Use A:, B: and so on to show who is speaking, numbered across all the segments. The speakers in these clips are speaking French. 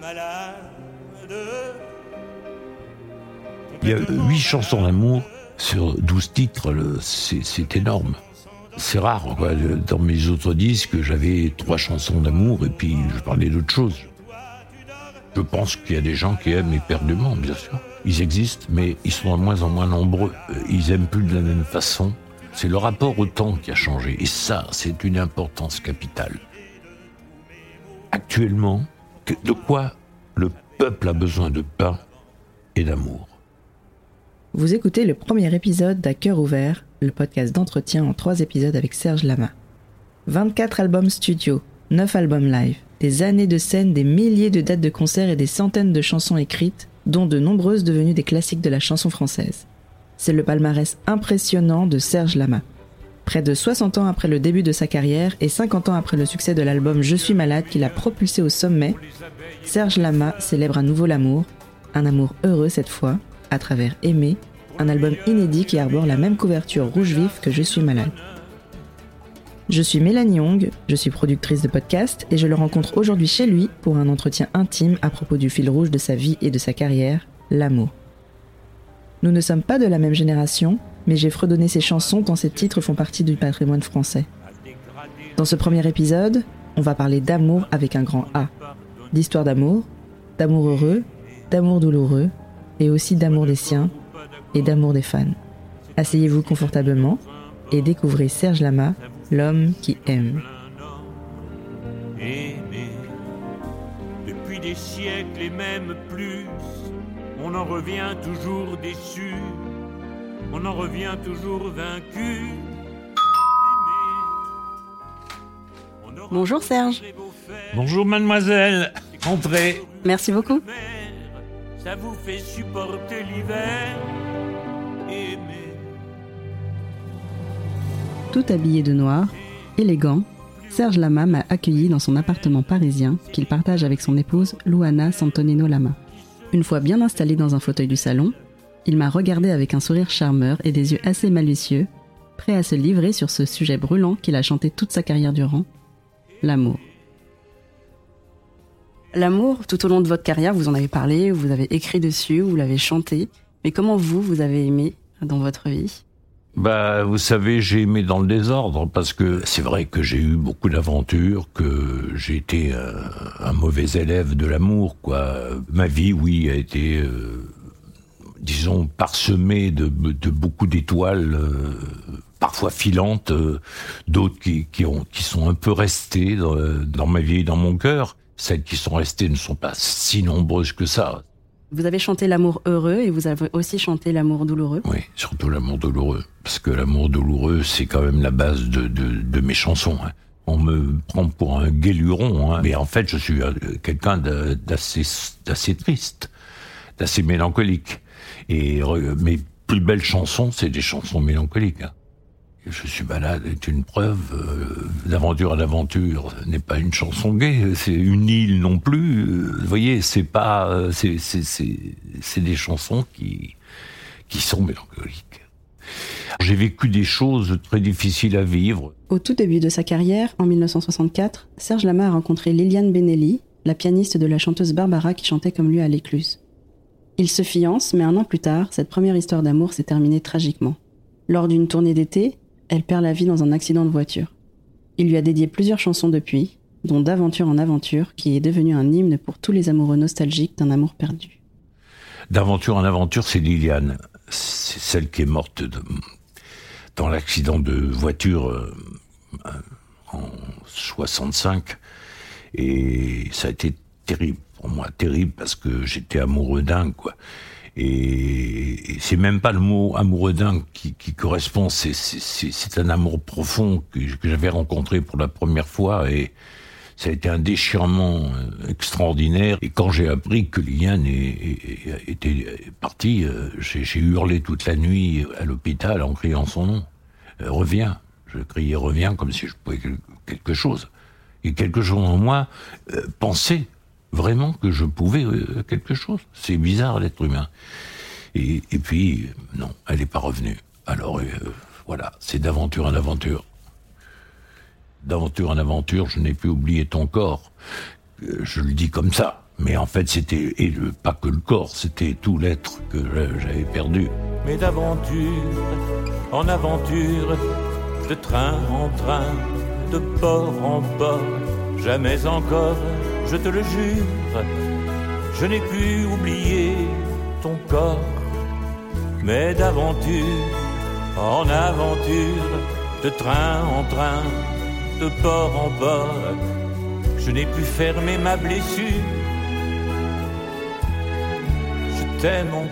A: malade.
B: Il y a huit chansons d'amour sur 12 titres, c'est énorme. C'est rare. Dans mes autres disques, j'avais trois chansons d'amour et puis je parlais d'autre chose. Je pense qu'il y a des gens qui aiment éperdument, bien sûr. Ils existent, mais ils sont de moins en moins nombreux. Euh, Ils aiment plus de la même façon. C'est le rapport au temps qui a changé. Et ça, c'est une importance capitale. Actuellement, de quoi le peuple a besoin de pain et d'amour
C: Vous écoutez le premier épisode d'À cœur ouvert, le podcast d'entretien en trois épisodes avec Serge Lama. 24 albums studio, 9 albums live, des années de scènes, des milliers de dates de concerts et des centaines de chansons écrites, dont de nombreuses devenues des classiques de la chanson française. C'est le palmarès impressionnant de Serge Lama. Près de 60 ans après le début de sa carrière et 50 ans après le succès de l'album Je suis malade qui l'a propulsé au sommet, Serge Lama célèbre à nouveau l'amour, un amour heureux cette fois, à travers Aimer, un album inédit qui arbore la même couverture rouge vif que Je suis malade. Je suis Mélanie Young, je suis productrice de podcast et je le rencontre aujourd'hui chez lui pour un entretien intime à propos du fil rouge de sa vie et de sa carrière, l'amour. Nous ne sommes pas de la même génération, mais j'ai fredonné ses chansons tant ses titres font partie du patrimoine français. Dans ce premier épisode, on va parler d'amour avec un grand A, d'histoire d'amour, d'amour heureux, d'amour douloureux, et aussi d'amour des siens et d'amour des fans. Asseyez-vous confortablement et découvrez Serge Lama, l'homme qui aime.
A: Depuis des siècles et même plus, on en revient toujours déçu, on en revient toujours vaincu.
C: Bonjour Serge.
B: Bonjour mademoiselle, entrez.
C: Merci beaucoup.
A: Ça vous fait supporter l'hiver. Aimer.
C: Tout habillé de noir, élégant, Serge Lama m'a accueilli dans son appartement parisien qu'il partage avec son épouse Luana Santonino Lama. Une fois bien installé dans un fauteuil du salon, il m'a regardé avec un sourire charmeur et des yeux assez malicieux, prêt à se livrer sur ce sujet brûlant qu'il a chanté toute sa carrière durant, l'amour. L'amour, tout au long de votre carrière, vous en avez parlé, vous avez écrit dessus, vous l'avez chanté, mais comment vous, vous avez aimé dans votre vie?
B: Bah, vous savez, j'ai aimé dans le désordre parce que c'est vrai que j'ai eu beaucoup d'aventures, que j'ai été euh, un mauvais élève de l'amour, quoi. Ma vie, oui, a été, euh, disons, parsemée de, de beaucoup d'étoiles, euh, parfois filantes, euh, d'autres qui, qui, ont, qui sont un peu restées dans, dans ma vie et dans mon cœur. Celles qui sont restées ne sont pas si nombreuses que ça.
C: Vous avez chanté l'amour heureux et vous avez aussi chanté l'amour douloureux.
B: Oui, surtout l'amour douloureux. Parce que l'amour douloureux, c'est quand même la base de, de, de mes chansons. hein. On me prend pour un guéluron, hein. mais en fait, je suis euh, quelqu'un d'assez triste, d'assez mélancolique. Et mes plus belles chansons, c'est des chansons mélancoliques. hein. Je suis malade est une preuve. euh, D'aventure à l'aventure n'est pas une chanson gaie, c'est une île non plus. euh, vous voyez, c'est pas, euh, c'est des chansons qui qui sont mélancoliques. J'ai vécu des choses très difficiles à vivre.
C: Au tout début de sa carrière, en 1964, Serge Lama a rencontré Liliane Benelli, la pianiste de la chanteuse Barbara qui chantait comme lui à l'écluse. Ils se fiancent, mais un an plus tard, cette première histoire d'amour s'est terminée tragiquement. Lors d'une tournée d'été, elle perd la vie dans un accident de voiture. Il lui a dédié plusieurs chansons depuis, dont D'aventure en aventure, qui est devenu un hymne pour tous les amoureux nostalgiques d'un amour perdu.
B: D'aventure en aventure, c'est Liliane. C'est celle qui est morte dans l'accident de voiture euh, en 65. Et ça a été terrible moi, terrible parce que j'étais amoureux dingue, quoi. Et, c'est même pas le mot amoureux dingue qui, qui correspond, c'est- un amour profond que, que j'avais rencontré pour la première fois et ça a été un déchirement euh, extraordinaire. Et quand j'ai appris que Liliane était partie, euh, j'ai hurlé toute la nuit à l'hôpital en criant son nom. Euh, reviens. Je criais reviens comme si je pouvais quel- quelque chose. Et quelque chose en moi pensait vraiment que je pouvais euh, quelque chose. C'est bizarre l'être humain. Et, puis, euh, non, elle n'est pas revenue. Alors, euh, voilà, c'est d'aventure en aventure. D'aventure en aventure, je n'ai plus oublié ton corps. je le dis comme ça. Mais en fait, c'était et pas que le corps, c'était tout l'être que j'avais perdu.
A: Mais d'aventure en aventure, de train en train, de port en port, jamais encore, je te le jure, je n'ai pu oublier ton corps. Mais d'aventure en aventure, de train en train, de port en port, je n'ai pu fermer ma blessure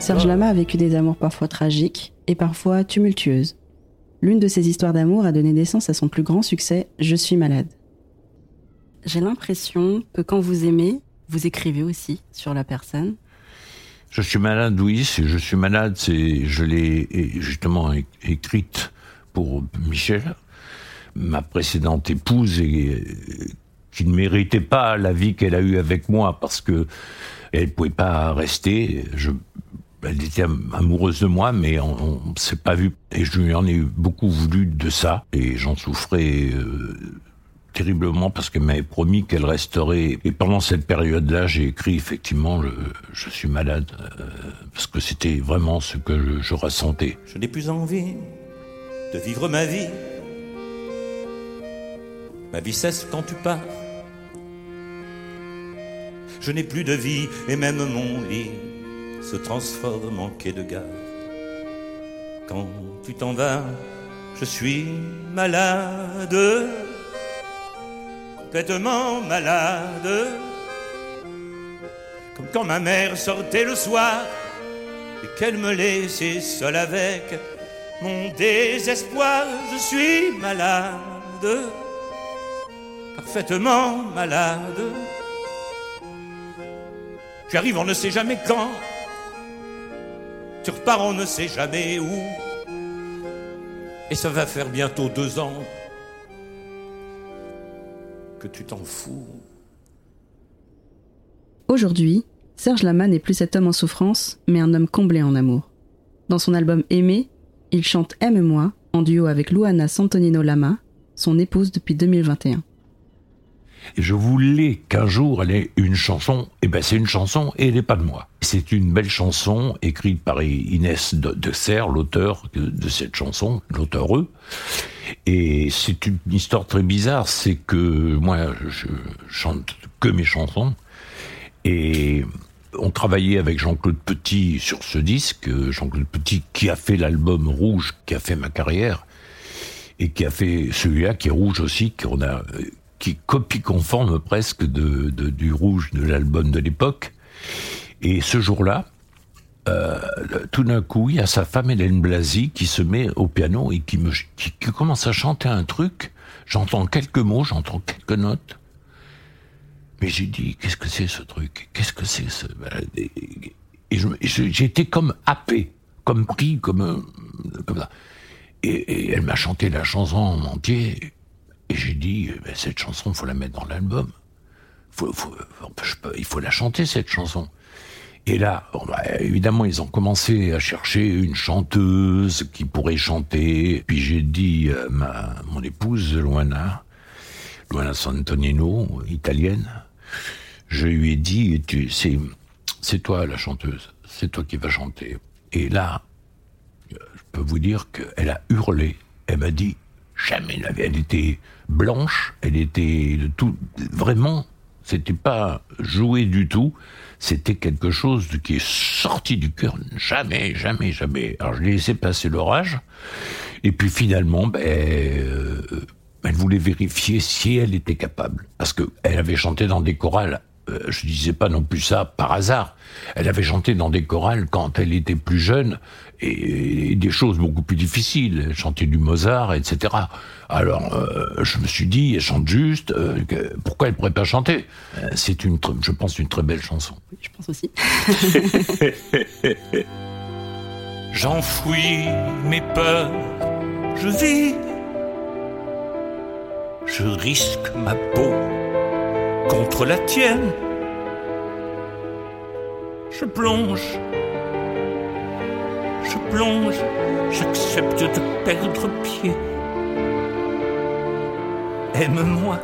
C: Serge Lama a vécu des amours parfois tragiques et parfois tumultueuses. L'une de ces histoires d'amour a donné naissance à son plus grand succès, Je suis malade. J'ai l'impression que quand vous aimez, vous écrivez aussi sur la personne.
B: Je suis malade, oui. Je suis malade, c'est je l'ai justement écrite pour Michel, ma précédente épouse, et, qui ne méritait pas la vie qu'elle a eue avec moi parce que elle pouvait pas rester. Elle était amoureuse de moi, mais on, ne s'est pas vu. Et je lui en ai beaucoup voulu de ça, et j'en souffrais euh, terriblement parce qu'elle m'avait promis qu'elle resterait. Et pendant cette période-là, j'ai écrit effectivement Je suis malade, euh, parce que c'était vraiment ce que je, je ressentais.
A: Je n'ai plus envie de vivre ma vie. Ma vie cesse quand tu pars je n'ai plus de vie et même mon lit se transforme en quai de gare. Quand tu t'en vas, je suis malade, complètement malade. Comme quand ma mère sortait le soir et qu'elle me laissait seule avec mon désespoir. Je suis malade, parfaitement malade. Tu arrives, on ne sait jamais quand. Tu repars, on ne sait jamais où. Et ça va faire bientôt deux ans que tu t'en fous.
C: Aujourd'hui, Serge Lama n'est plus cet homme en souffrance, mais un homme comblé en amour. Dans son album Aimé, il chante Aime-moi en duo avec Luana Santonino Lama, son épouse depuis 2021.
B: Et je voulais qu'un jour elle ait une chanson. Et eh ben c'est une chanson et elle n'est pas de moi. C'est une belle chanson écrite par Inès de, Serre, l'auteur de, cette chanson, l'auteur eux. Et c'est une histoire très bizarre, c'est que moi je chante que mes chansons et on travaillait avec Jean-Claude Petit sur ce disque, Jean-Claude Petit qui a fait l'album Rouge, qui a fait ma carrière et qui a fait celui-là qui est rouge aussi, qu'on a qui copie conforme presque de, du rouge de l'album de l'époque. Et ce jour-là, euh, tout d'un coup, il y a sa femme Hélène Blasi qui se met au piano et qui, me, qui, commence à chanter un truc. J'entends quelques mots, j'entends quelques notes. Mais j'ai dit, qu'est-ce que c'est ce truc? Qu'est-ce que c'est ce... Et, été comme happé, comme pris, comme. Et, elle m'a chanté la chanson en entier. Et j'ai dit, eh ben, cette chanson, faut la mettre dans l'album. il faut la chanter, cette chanson. Et là, bah, évidemment, ils ont commencé à chercher une chanteuse qui pourrait chanter. Puis j'ai dit à ma, mon épouse, Luana, Luana Santonino, italienne, je lui ai dit, c'est, c'est toi la chanteuse, c'est toi qui vas chanter. Et là, je peux vous dire qu'elle a hurlé. Elle m'a dit, jamais n'avait. Elle était blanche, elle était de tout. Vraiment, c'était pas joué du tout. C'était quelque chose qui est sorti du cœur. Jamais, jamais, jamais. Alors je l'ai laissé passer l'orage. Et puis finalement, ben, euh, elle voulait vérifier si elle était capable. Parce qu'elle avait chanté dans des chorales euh, je disais pas non plus ça par hasard. Elle avait chanté dans des chorales quand elle était plus jeune et, des choses beaucoup plus difficiles. Elle chantait du Mozart, etc. Alors, euh, je me suis dit, elle chante juste. Euh, pourquoi elle pourrait pas chanter? C'est une, je pense, une très belle chanson.
C: Oui, je pense aussi.
A: J'enfouis mes peurs, je vis, je risque ma peau contre la tienne. Je plonge, je plonge, j'accepte de perdre pied. Aime-moi,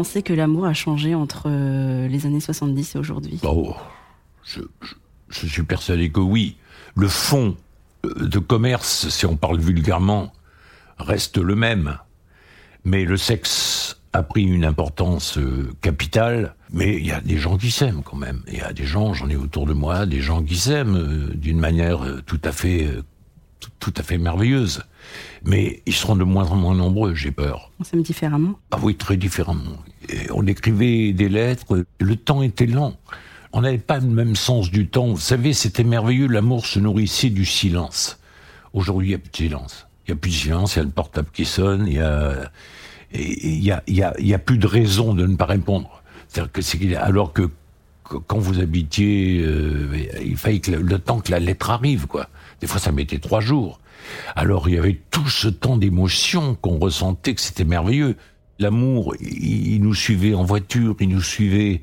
D: Est-ce que l'amour a changé entre euh, les années 70 et aujourd'hui?
B: Oh, je, suis persuadé que oui. Le fond euh, de commerce, si on parle vulgairement, reste le même. Mais le sexe a pris une importance euh, capitale. Mais il y a des gens qui s'aiment quand même. Il y a des gens, j'en ai autour de moi, des gens qui s'aiment d'une manière tout à fait, tout à fait merveilleuse. Mais ils seront de moins en moins nombreux, j'ai peur.
D: On s'aime différemment
B: Ah oui, très différemment. Et on écrivait des lettres, le temps était lent. On n'avait pas le même sens du temps. Vous savez, c'était merveilleux, l'amour se nourrissait du silence. Aujourd'hui, il n'y a plus de silence. Il n'y a plus de silence, il y a le portable qui sonne, il y a, il y a, y a, y a plus de raison de ne pas répondre. C'est-à-dire que c'est, alors que que quand vous habitiez, euh, il fallait que le, le temps que la lettre arrive, quoi. Des fois, ça mettait trois jours. Alors, il y avait tout ce temps d'émotion qu'on ressentait, que c'était merveilleux. L'amour, il, nous suivait en voiture, il nous suivait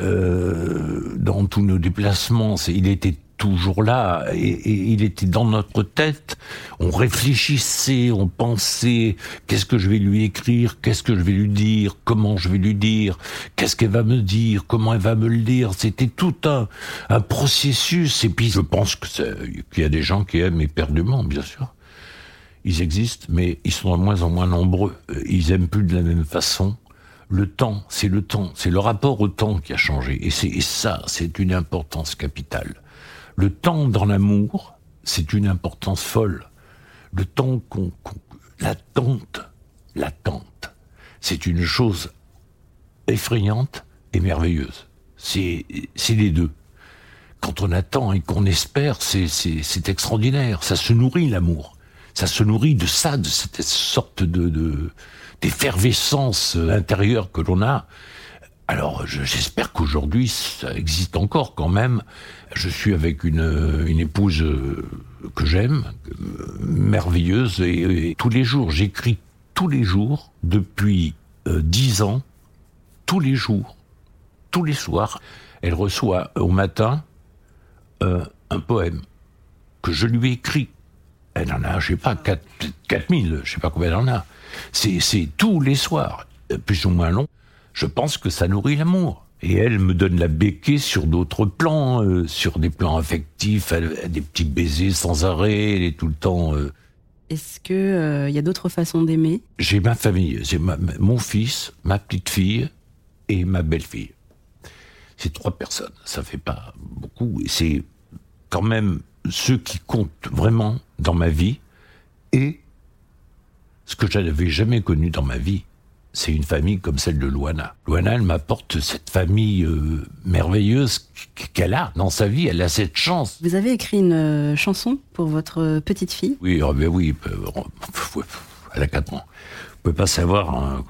B: euh, dans tous nos déplacements. Il était toujours là et, il était dans notre tête. On réfléchissait, on pensait qu'est-ce que je vais lui écrire, qu'est-ce que je vais lui dire, comment je vais lui dire, qu'est-ce qu'elle va me dire, comment elle va me le dire. C'était tout un, processus. Et puis je pense qu'il y a des gens qui aiment éperdument, bien sûr. Ils existent, mais ils sont de moins en moins nombreux. Euh, Ils aiment plus de la même façon. Le temps, c'est le temps, c'est le rapport au temps qui a changé. Et ça, c'est une importance capitale. Le temps dans l'amour, c'est une importance folle. Le temps qu'on, l'attente, l'attente, c'est une chose effrayante et merveilleuse. C'est, les deux. Quand on attend et qu'on espère, c'est, extraordinaire. Ça se nourrit l'amour. Ça se nourrit de ça, de cette sorte de, de d'effervescence intérieure que l'on a. Alors, je- j'espère qu'aujourd'hui, ça existe encore quand même. Je suis avec une, épouse euh, que j'aime, euh, merveilleuse, et, tous les jours, j'écris tous les jours, depuis euh, dix ans, tous les jours, tous les soirs. Elle reçoit au matin un poème que je lui ai écrit. Elle en a, je sais pas, 4, 4000, je sais pas combien elle en a. C'est, tous les soirs, plus ou moins long. Je pense que ça nourrit l'amour. Et elle me donne la béquée sur d'autres plans, euh, sur des plans affectifs, elle- elle- des petits baisers sans arrêt, elle est tout le temps... euh,
D: Est-ce que euh, il y a d'autres façons d'aimer?
B: J'ai ma famille, j'ai mon fils, ma petite fille et ma belle-fille. C'est trois personnes, ça fait pas beaucoup. Et c'est quand même ceux qui comptent vraiment dans ma vie. Et ce que je n'avais jamais connu dans ma vie, c'est une famille comme celle de Luana. Luana, elle m'apporte cette famille euh, merveilleuse qu'elle a dans sa vie. Elle a cette chance.
D: Vous avez écrit une euh, chanson pour votre euh, petite fille?
B: Oui, ben oui, elle a 4 ans. Vous pouvez pas savoir. hein,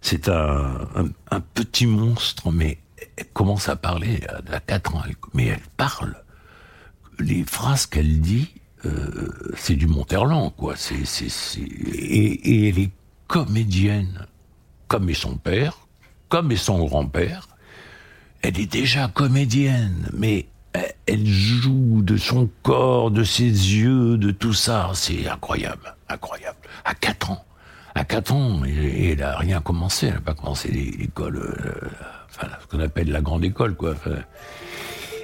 B: C'est un, un, un petit monstre, mais elle commence à parler elle a 4 ans. elle- mais elle parle. Les phrases qu'elle dit, euh, c'est du Monterland, quoi. C'est, c'est, c'est... Et, et elle est comédienne, comme est son père, comme est son grand-père. Elle est déjà comédienne, mais elle- joue de son corps, de ses yeux, de tout ça. C'est incroyable, incroyable. À 4 ans. À 4 ans, et, elle a rien commencé. Elle n'a pas commencé l'é- l'école, euh, enfin, ce qu'on appelle la grande école, quoi. Enfin,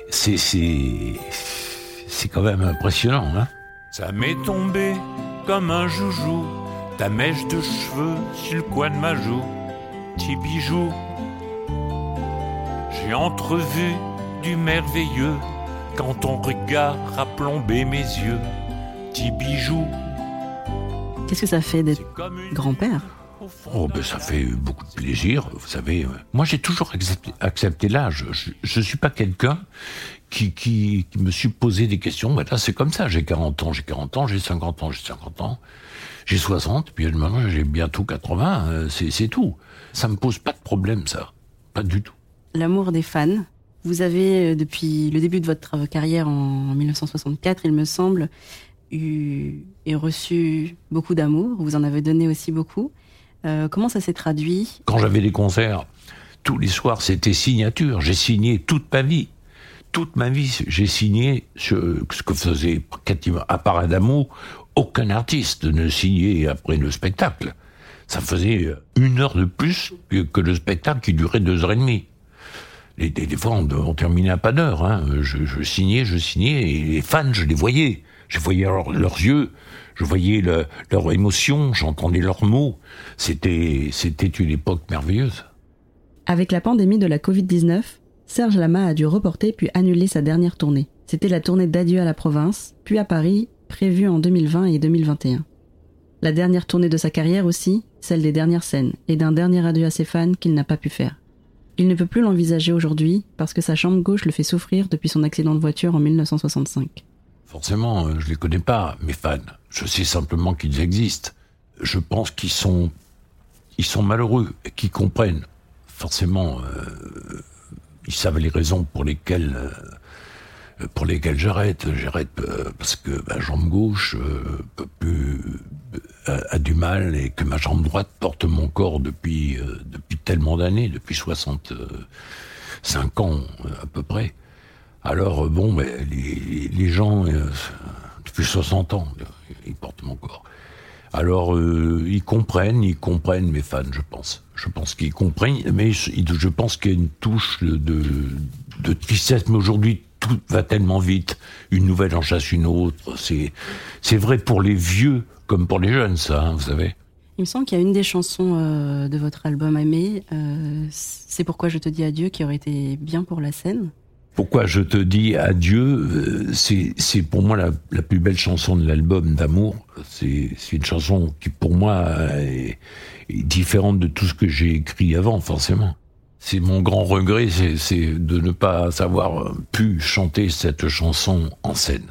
B: c'est, c'est, c'est quand même impressionnant, hein.
A: Ça m'est tombé comme un joujou, ta mèche de cheveux sur le coin de ma joue, petit bijou. J'ai entrevu du merveilleux quand ton regard a plombé mes yeux, petit bijou.
D: Qu'est-ce que ça fait d'être grand-père?
B: Oh, ben, ça fait beaucoup de plaisir, vous savez. euh, Moi, j'ai toujours accepté, l'âge. Je, je suis pas quelqu'un qui, qui, me suis posé des questions. Ben là, c'est comme ça. J'ai 40 ans, j'ai 40 ans, j'ai 50 ans, j'ai 50 ans, j'ai 60, puis maintenant, j'ai bientôt 80. euh, C'est, tout. Ça me pose pas de problème, ça. Pas du tout.
D: L'amour des fans, Vous avez, euh, depuis le début de votre carrière en 1964, il me semble, eu et reçu beaucoup d'amour. Vous en avez donné aussi beaucoup. Euh, comment ça s'est traduit?
B: Quand j'avais des concerts, tous les soirs, c'était signature. J'ai signé toute ma vie. Toute ma vie, j'ai signé ce, que faisait, à part d'amour, aucun artiste ne signait après le spectacle. Ça faisait une heure de plus que le spectacle qui durait deux heures et demie. Et des, fois, on, terminait à pas d'heure. Hein. Je, signais, je signais, et les fans, je les voyais. Je voyais leurs yeux, je voyais leur émotion, j'entendais leurs mots. C'était, c'était une époque merveilleuse.
C: Avec la pandémie de la Covid-19, Serge Lama a dû reporter puis annuler sa dernière tournée. C'était la tournée d'adieu à la province, puis à Paris, prévue en 2020 et 2021. La dernière tournée de sa carrière aussi, celle des dernières scènes, et d'un dernier adieu à ses fans qu'il n'a pas pu faire. Il ne peut plus l'envisager aujourd'hui parce que sa chambre gauche le fait souffrir depuis son accident de voiture en 1965.
B: Forcément, euh, je les connais pas, mes fans. Je sais simplement qu'ils existent. Je pense qu'ils sont, malheureux et qu'ils comprennent. Forcément, euh, ils savent les raisons pour lesquelles, euh, j'arrête. J'arrête parce que ma jambe gauche a, du mal et que ma jambe droite porte mon corps depuis tellement d'années, depuis 65 ans à peu près. Alors euh, bon, ben, les, gens depuis 60 ans, ils portent mon corps. Alors ils comprennent, ils comprennent mes fans, je pense. Je pense qu'ils comprennent, mais je, pense qu'il y a une touche de, tristesse. Mais aujourd'hui, tout va tellement vite. Une nouvelle en chasse une autre. C'est vrai pour les vieux comme pour les jeunes, ça, hein, vous savez.
D: Il me semble qu'il y a une des chansons euh, de votre album Aimé, euh, C'est pourquoi je te dis adieu, qui aurait été bien pour la scène.
B: Pourquoi je te dis adieu, euh, c'est pour moi la, plus belle chanson de l'album d'amour. C'est une chanson qui pour moi est, différente de tout ce que j'ai écrit avant, forcément. C'est mon grand regret, c'est de ne pas avoir pu chanter cette chanson en scène.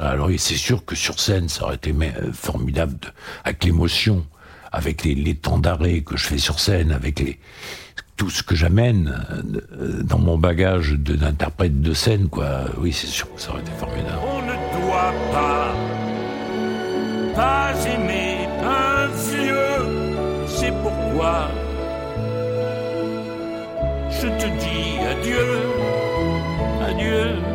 B: Alors c'est sûr que sur scène, ça aurait été euh, formidable avec l'émotion, avec les, temps d'arrêt que je fais sur scène, avec les, tout ce que j'amène euh, dans mon bagage d'interprète de scène, quoi. Oui, c'est sûr que ça aurait été formidable.
A: On ne doit pas, pas aimer un vieux, c'est pourquoi je te dis adieu, adieu.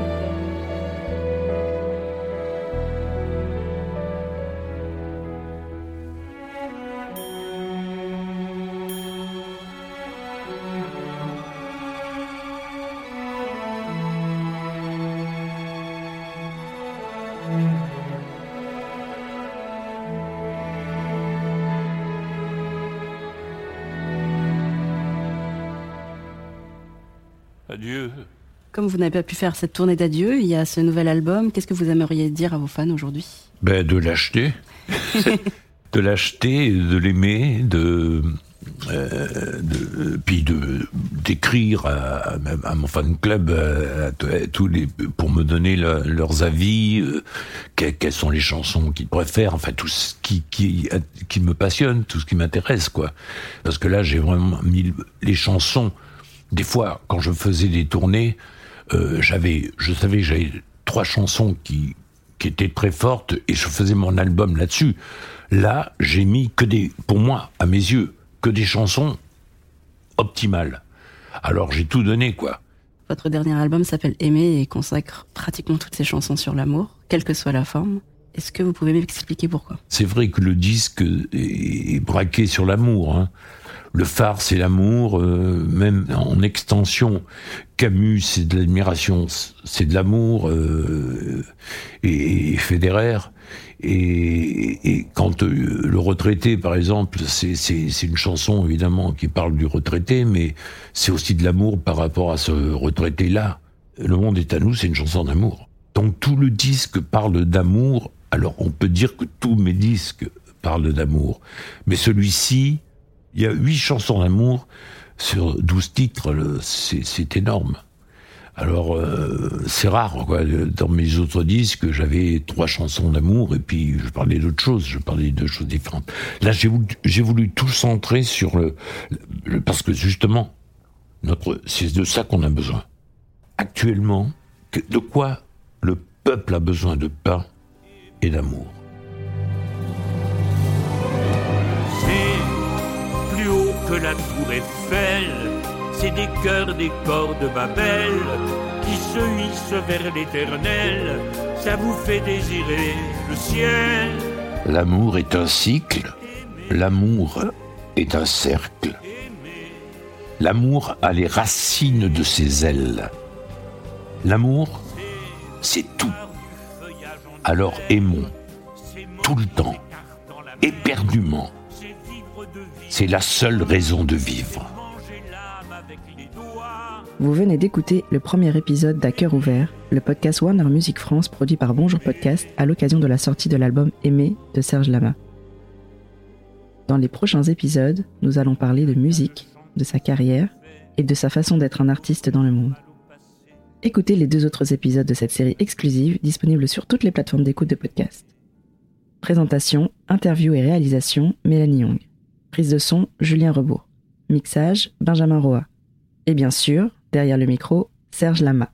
D: Comme vous n'avez pas pu faire cette tournée d'adieu, il y a ce nouvel album. Qu'est-ce que vous aimeriez dire à vos fans aujourd'hui?
B: Ben, De l'acheter. de l'acheter, de l'aimer, de, euh, de, puis de d'écrire à, à, mon fan club à, tous les pour me donner leurs avis euh, quelles, sont les chansons qu'ils préfèrent enfin tout ce qui qui qui me passionne tout ce qui m'intéresse quoi parce que là j'ai vraiment mis les chansons des fois, quand je faisais des tournées, euh, j'avais, je savais que j'avais trois chansons qui, qui étaient très fortes et je faisais mon album là-dessus. Là, j'ai mis que des, pour moi, à mes yeux, que des chansons optimales. Alors j'ai tout donné, quoi.
D: Votre dernier album s'appelle Aimer et consacre pratiquement toutes ses chansons sur l'amour, quelle que soit la forme. Est-ce que vous pouvez m'expliquer pourquoi?
B: C'est vrai que le disque est braqué sur l'amour. Hein le phare, c'est l'amour, euh, même en extension. Camus, c'est de l'admiration, c'est de l'amour, euh, et, Federer. Et, et quand euh, le retraité, par exemple, c'est une chanson évidemment qui parle du retraité, mais c'est aussi de l'amour par rapport à ce retraité-là. Le monde est à nous, c'est une chanson d'amour. Donc tout le disque parle d'amour. Alors on peut dire que tous mes disques parlent d'amour, mais celui-ci, il y a huit chansons d'amour sur douze titres, c'est énorme. Alors euh, c'est rare, quoi. Dans mes autres disques, j'avais trois chansons d'amour et puis je parlais d'autres choses, je parlais de choses différentes. Là, j'ai voulu, tout centrer sur le, parce que justement, c'est de ça qu'on a besoin. actuellement de quoi le peuple a besoin de pain et d'amour?
A: Que la tour Eiffel, c'est des cœurs des corps de Babel qui se hissent vers l'éternel, ça vous fait désirer le ciel.
B: L'amour est un cycle, l'amour est un cercle. L'amour a les racines de ses ailes. L'amour, c'est tout. Alors aimons, tout le temps, éperdument. C'est la seule raison de vivre.
C: Vous venez d'écouter le premier épisode d'À cœur ouvert, le podcast Warner Music France produit par Bonjour Podcast à l'occasion de la sortie de l'album Aimé de Serge Lama. Dans les prochains épisodes, nous allons parler de musique, de sa carrière et de sa façon d'être un artiste dans le monde. Écoutez les deux autres épisodes de cette série exclusive disponibles sur toutes les plateformes d'écoute de podcast. Présentation, interview et réalisation, Mélanie Young. Prise de son, Julien Rebourg. Mixage, Benjamin Roa. Et bien sûr, derrière le micro, Serge Lama.